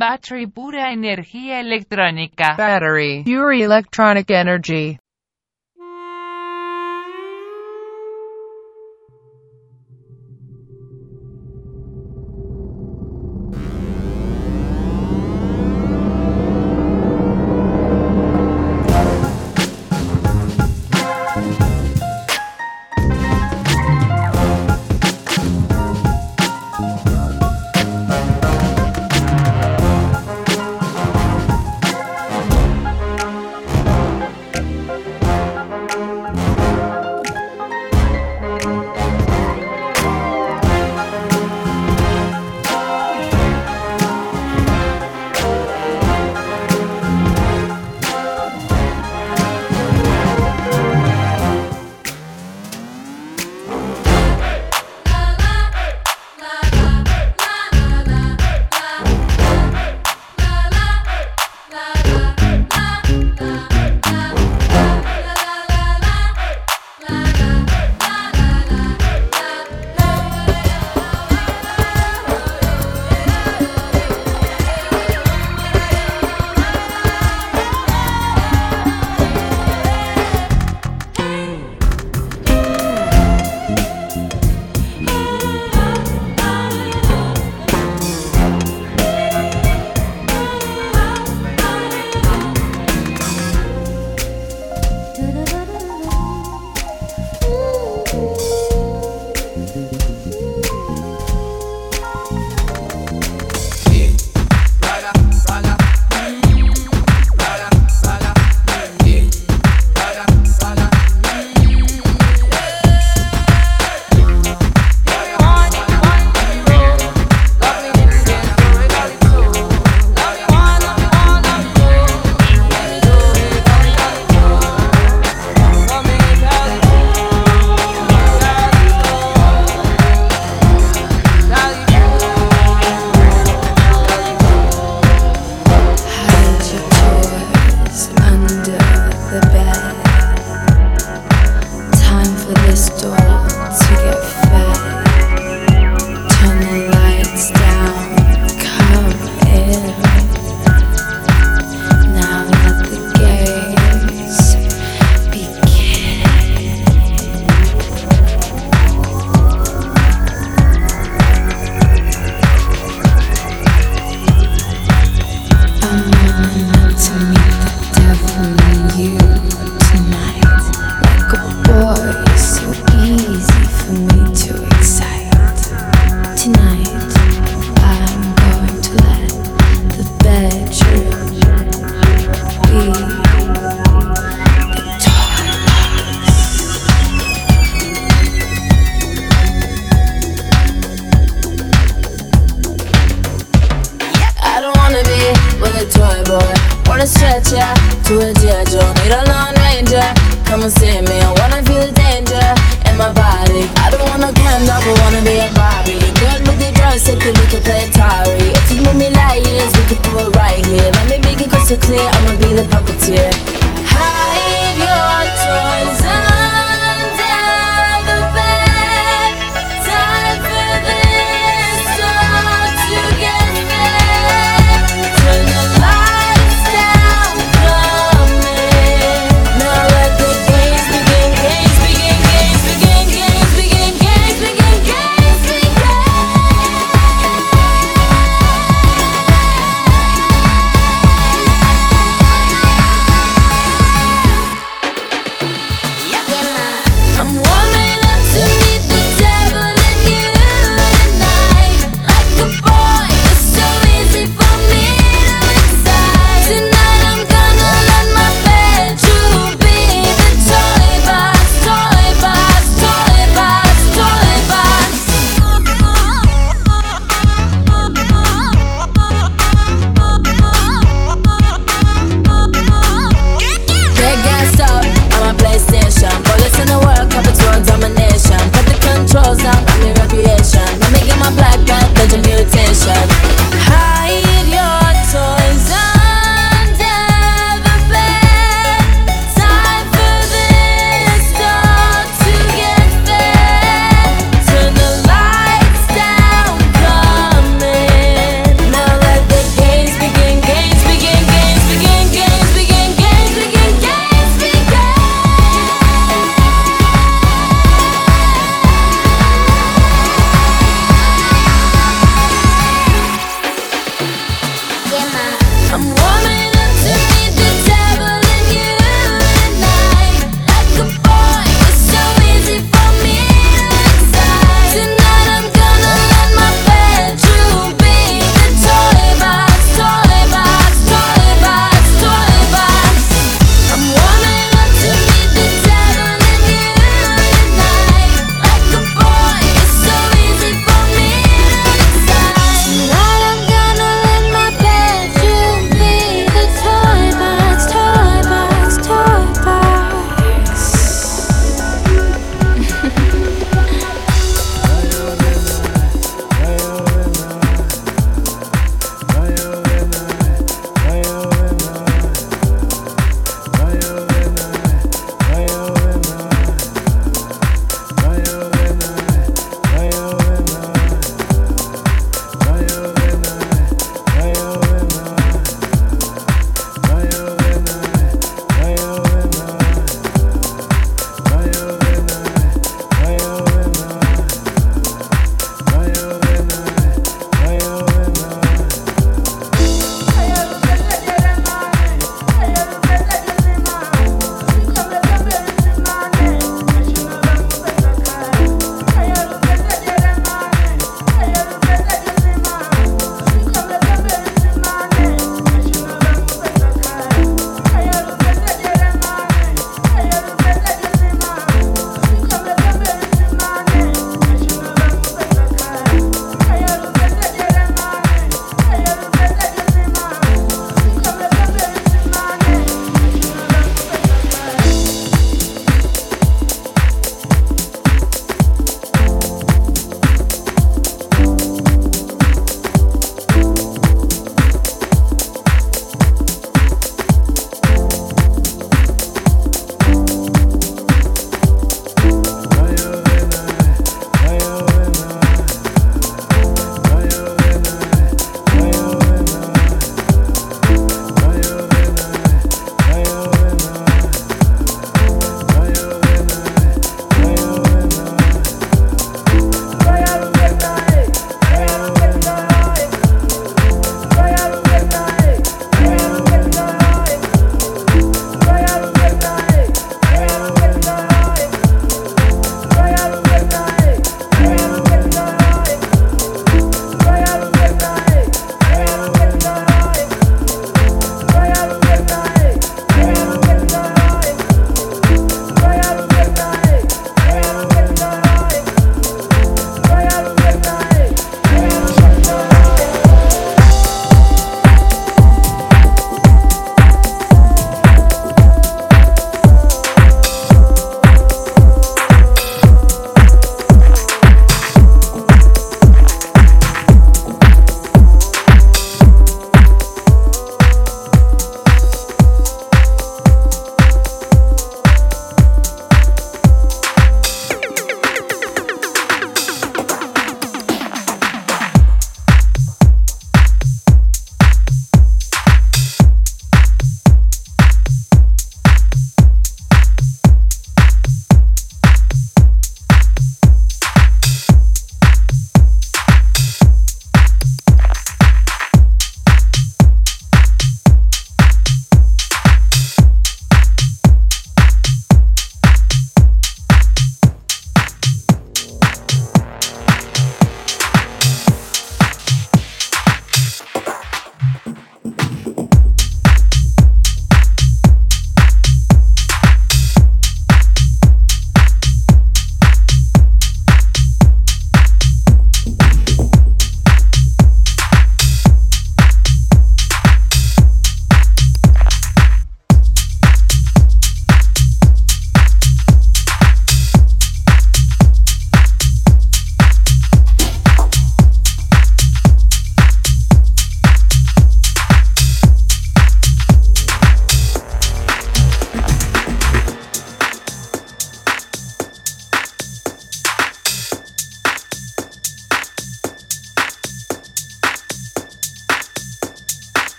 Battery pura energía electrónica. Battery. Pure electronic energy.